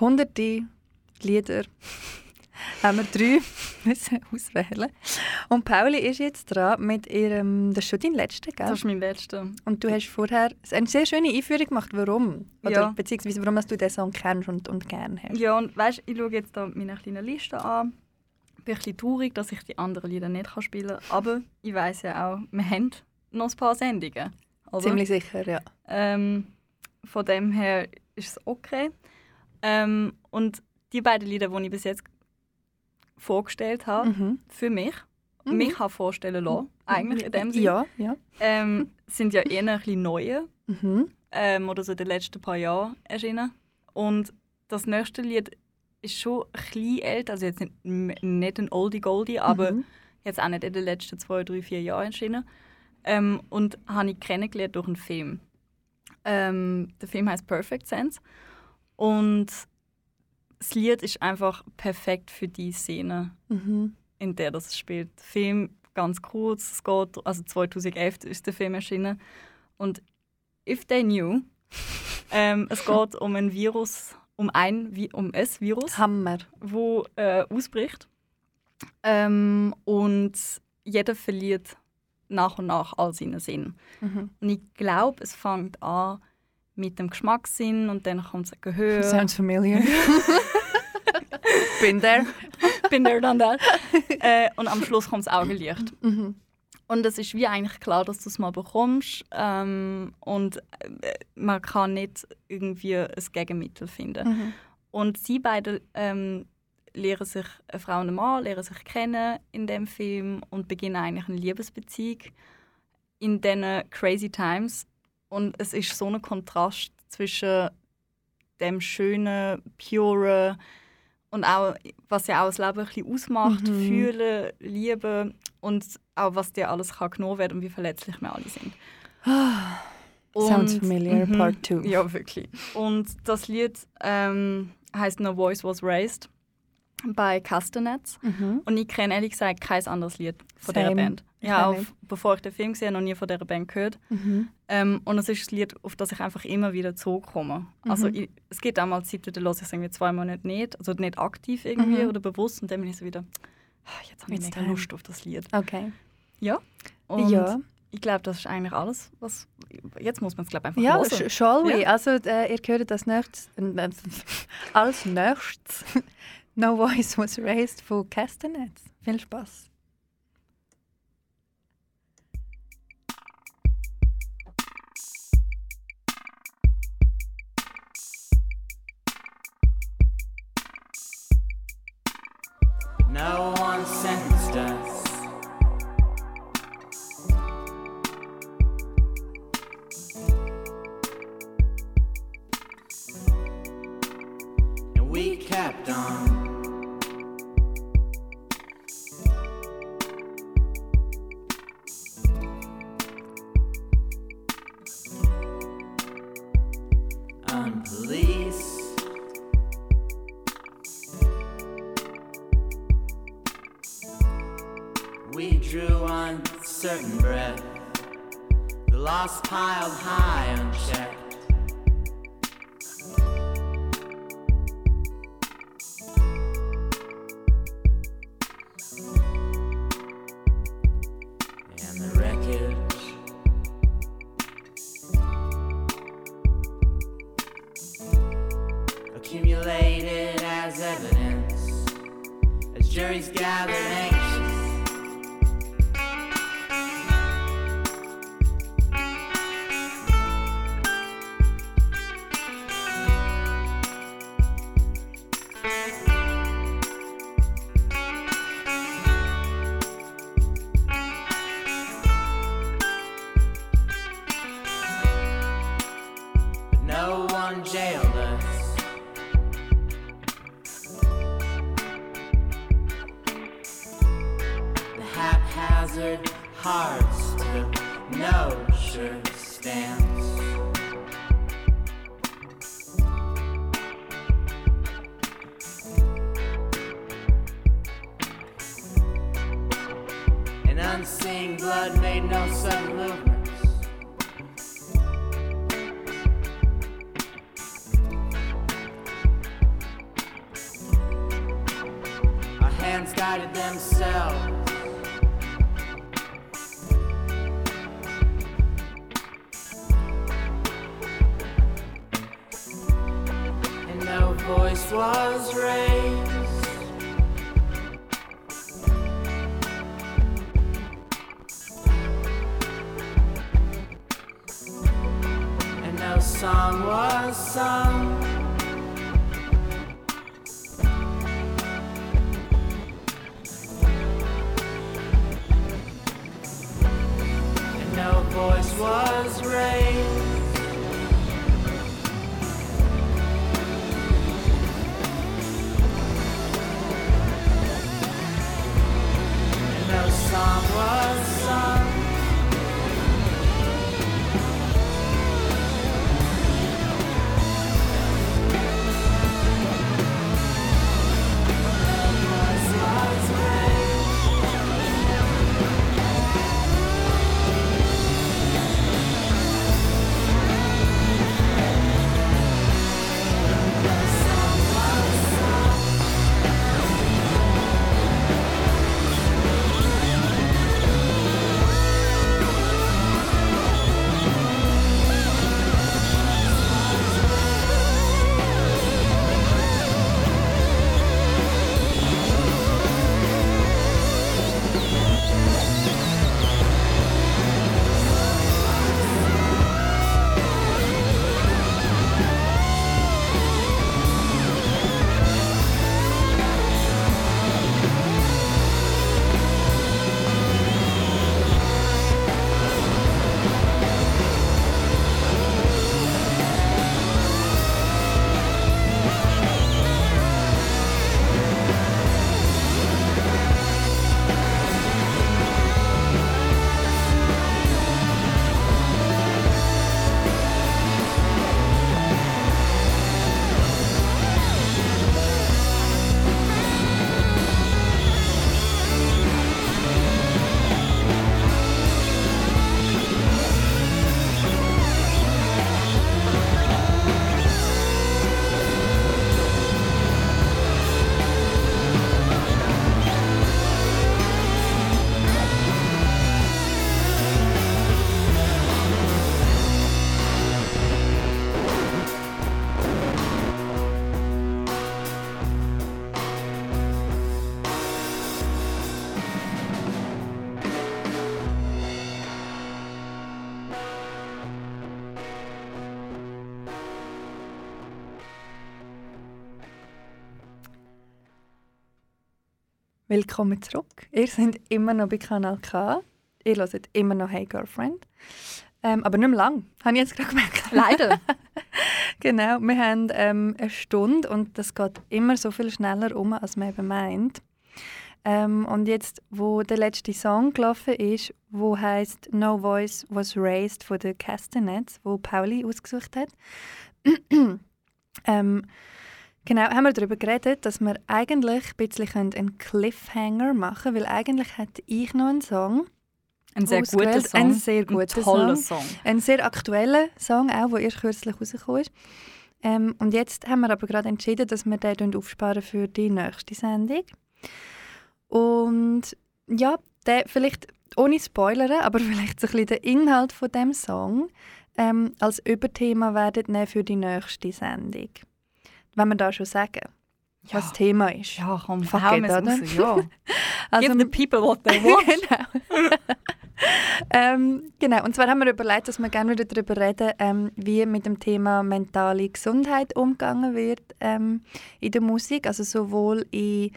hunderten Lieder haben wir drei *laughs* müssen auswählen. Und Pauli ist jetzt dran mit ihrem, das ist schon dein letzter, gell? Das ist mein letzter. Und du hast vorher eine sehr schöne Einführung gemacht, warum? Oder Ja. beziehungsweise warum hast du diesen Song kennst und, und gerne hast. Ja, und weißt, ich schaue jetzt da meine kleine Liste an. Bin ein bisschen traurig, dass ich die anderen Lieder nicht kann spielen kann. Aber ich weiß ja auch, wir haben noch ein paar Sendungen. Also, Ziemlich sicher, ja. Ähm, von dem her ist es okay. Ähm, und die beiden Lieder, die ich bis jetzt vorgestellt habe, Mhm. für mich, Mhm. mich habe vorstellen lassen, eigentlich in dem Sinne, Ja, ja. ähm, sind ja eher ein bisschen neue Mhm. ähm, oder so in den letzten paar Jahren erschienen. Und das nächste Lied ist schon ein bisschen älter, also jetzt nicht, nicht ein Oldie Goldie, aber Mhm. jetzt auch nicht in den letzten zwei, drei, vier Jahren erschienen. Ähm, und habe ich kennengelernt durch einen Film. Ähm, der Film heißt Perfect Sense. Und das Lied ist einfach perfekt für die Szene, Mhm. in der das spielt. Der Film, ganz kurz, es geht, also 2011 ist der Film erschienen. Und If They Knew, *laughs* ähm, es geht um ein Virus, um ein, um ein Virus Hammer. wo äh, ausbricht. Ähm, und jeder verliert nach und nach all seinen Sinn. Mhm. Und ich glaube, es fängt an mit dem Geschmackssinn und dann kommt das Gehör. Sounds familiar. *laughs* Bin there. Bin there, done that. äh, und am Schluss kommt das Augenlicht. Mhm. Und es ist wie eigentlich klar, dass du es mal bekommst. Ähm, und äh, man kann nicht irgendwie ein Gegenmittel finden. Mhm. Und sie beide ähm, lernen sich, eine Frau und ein Mann, lernen sich kennen in dem Film und beginnen eigentlich eine Liebesbeziehung in diesen crazy times. Und es ist so ein Kontrast zwischen dem schönen, pure und auch, was ja auch das Leben ein bisschen ausmacht, Mhm. fühlen, lieben und auch, was dir alles kann genommen werden und wie verletzlich wir alle sind. *sighs* Sounds Und- familiar, Mhm. Part 2. *laughs* Ja, wirklich. Und das Lied ähm, heißt No Voice Was Raised bei Castanets. Mhm. Und ich kenne ehrlich gesagt kein anderes Lied von dieser Same. Band. Ich Ja, auch bevor ich den Film gesehen habe, noch nie von dieser Band gehört. Mhm. Ähm, und es ist ein Lied, auf das ich einfach immer wieder zurückkomme. Also Mhm. ich, es gibt auch mal Zeiten, da höre ich es irgendwie zwei Monate nicht, also nicht aktiv irgendwie Mhm. oder bewusst und dann bin ich so wieder, «Ah, jetzt habe ich It's mega. Lust auf das Lied. Okay. Und ja, ich glaube, das ist eigentlich alles, was... Jetzt muss man es, glaube ich, einfach ja hören. sh shall we? Ja. Also, äh, ihr hört das nächstes, *laughs* äh, als nächstes *laughs* No Voice Was Raised von Castanets. Viel Spaß. No Willkommen zurück. Ihr seid immer noch bei Kanal K. Ihr hört immer noch Hey Girlfriend. Ähm, aber nicht mehr lang, habe ich jetzt gerade gemerkt. Leider. *laughs* Genau, wir haben ähm, eine Stunde und das geht immer so viel schneller um, als man eben meint. Ähm, und jetzt, wo der letzte Song gelaufen ist, wo heißt No Voice Was Raised von den Castanets, wo Pauli ausgesucht hat, *clears throat* ähm, genau, haben wir darüber geredet, dass wir eigentlich ein bisschen einen Cliffhanger machen können, weil eigentlich hätte ich noch einen Song, Ein sehr guter. Song. Ein sehr guter Ein toller Song. Song. ein sehr aktueller Song, auch, der erst kürzlich rausgekommen ist. Ähm, und jetzt haben wir aber gerade entschieden, dass wir den aufsparen für die nächste Sendung. Und ja, der vielleicht ohne Spoilern, aber *laughs* vielleicht so ein bisschen den Inhalt von dem Song ähm, als Überthema werden für die nächste Sendung. Wenn wir da schon sagen, was das Thema ist. Ja, komm, Fuck it, oder? raus, ja. *laughs* Also- Give the people what they *laughs* want. genau. *laughs* ähm, genau. Und zwar haben wir überlegt, dass wir gerne wieder darüber reden, ähm, wie mit dem Thema mentale Gesundheit umgegangen wird ähm, in der Musik. Also sowohl in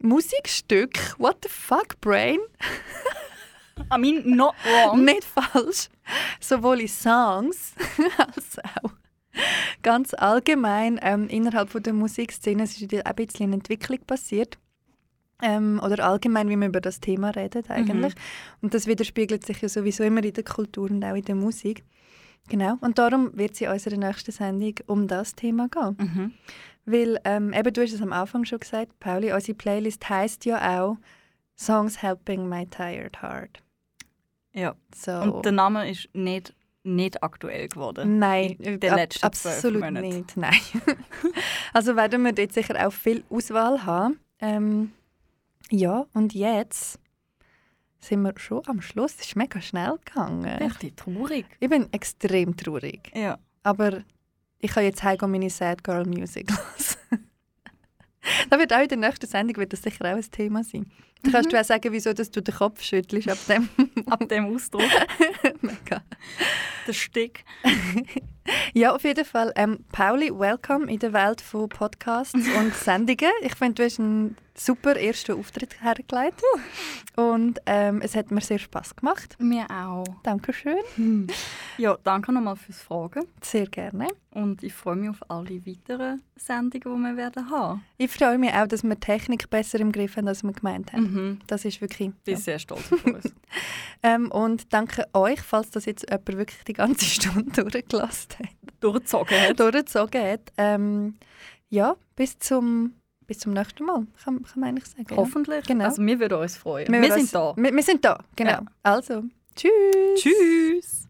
Musikstück, what the fuck, Brain? I mean, not wrong. Nicht falsch. Sowohl in Songs als auch ganz allgemein ähm, innerhalb von der Musikszene. Es ist ein bisschen eine Entwicklung passiert. Ähm, oder allgemein, wie man über das Thema redet eigentlich. Und das widerspiegelt sich ja sowieso immer in der Kultur und auch in der Musik. Genau. Und darum wird es in unserer nächsten Sendung um das Thema gehen. Mhm. Weil, ähm, eben, du hast es am Anfang schon gesagt, Pauli, unsere Playlist heisst ja auch «Songs Helping My Tired Heart». Ja. So. Und der Name ist nicht, nicht aktuell geworden. Nein, in den ab- letzten absolut Monaten. nicht. Nein. *laughs* also werden wir dort sicher auch viel Auswahl haben. Ähm, ja, und jetzt sind wir schon am Schluss. Es ist mega schnell gegangen. Bisschen traurig. Ich bin extrem traurig. Ja. Aber ich kann jetzt und meine Sad Girl Music *laughs* hören. *laughs* da wird auch in der nächsten Sendung wird das sicher auch ein Thema sein. Da kannst du auch sagen, wieso dass du den Kopf schüttelst ab dem. *laughs* Ab dem Ausdruck, *laughs* Mega. der Stick. Ja, auf jeden Fall. Ähm, Pauli, welcome in der Welt von Podcasts und Sendungen. Ich finde, du hast einen super ersten Auftritt hergelegt. Und ähm, es hat mir sehr Spass gemacht. Mir auch. Dankeschön. Ja, danke nochmal fürs Fragen. Sehr gerne. Und ich freue mich auf alle weiteren Sendungen, die wir werden haben. Ich freue mich auch, dass wir Technik besser im Griff haben, als wir gemeint haben. Mhm. Das ist wirklich. Ich bin Ja. sehr stolz auf uns. *laughs* Ähm, und danke euch, falls das jetzt jemand wirklich die ganze *laughs* Stunde durchgelassen hat. Durchgezogen hat. durchgezogen hat. Ähm, ja, bis zum, bis zum nächsten Mal, kann, kann man eigentlich sagen. ja. Hoffentlich. Genau. Also wir würden uns freuen. Wir, Wir, sind uns- da. Wir, wir sind da, genau. Ja. Also, tschüss. Tschüss.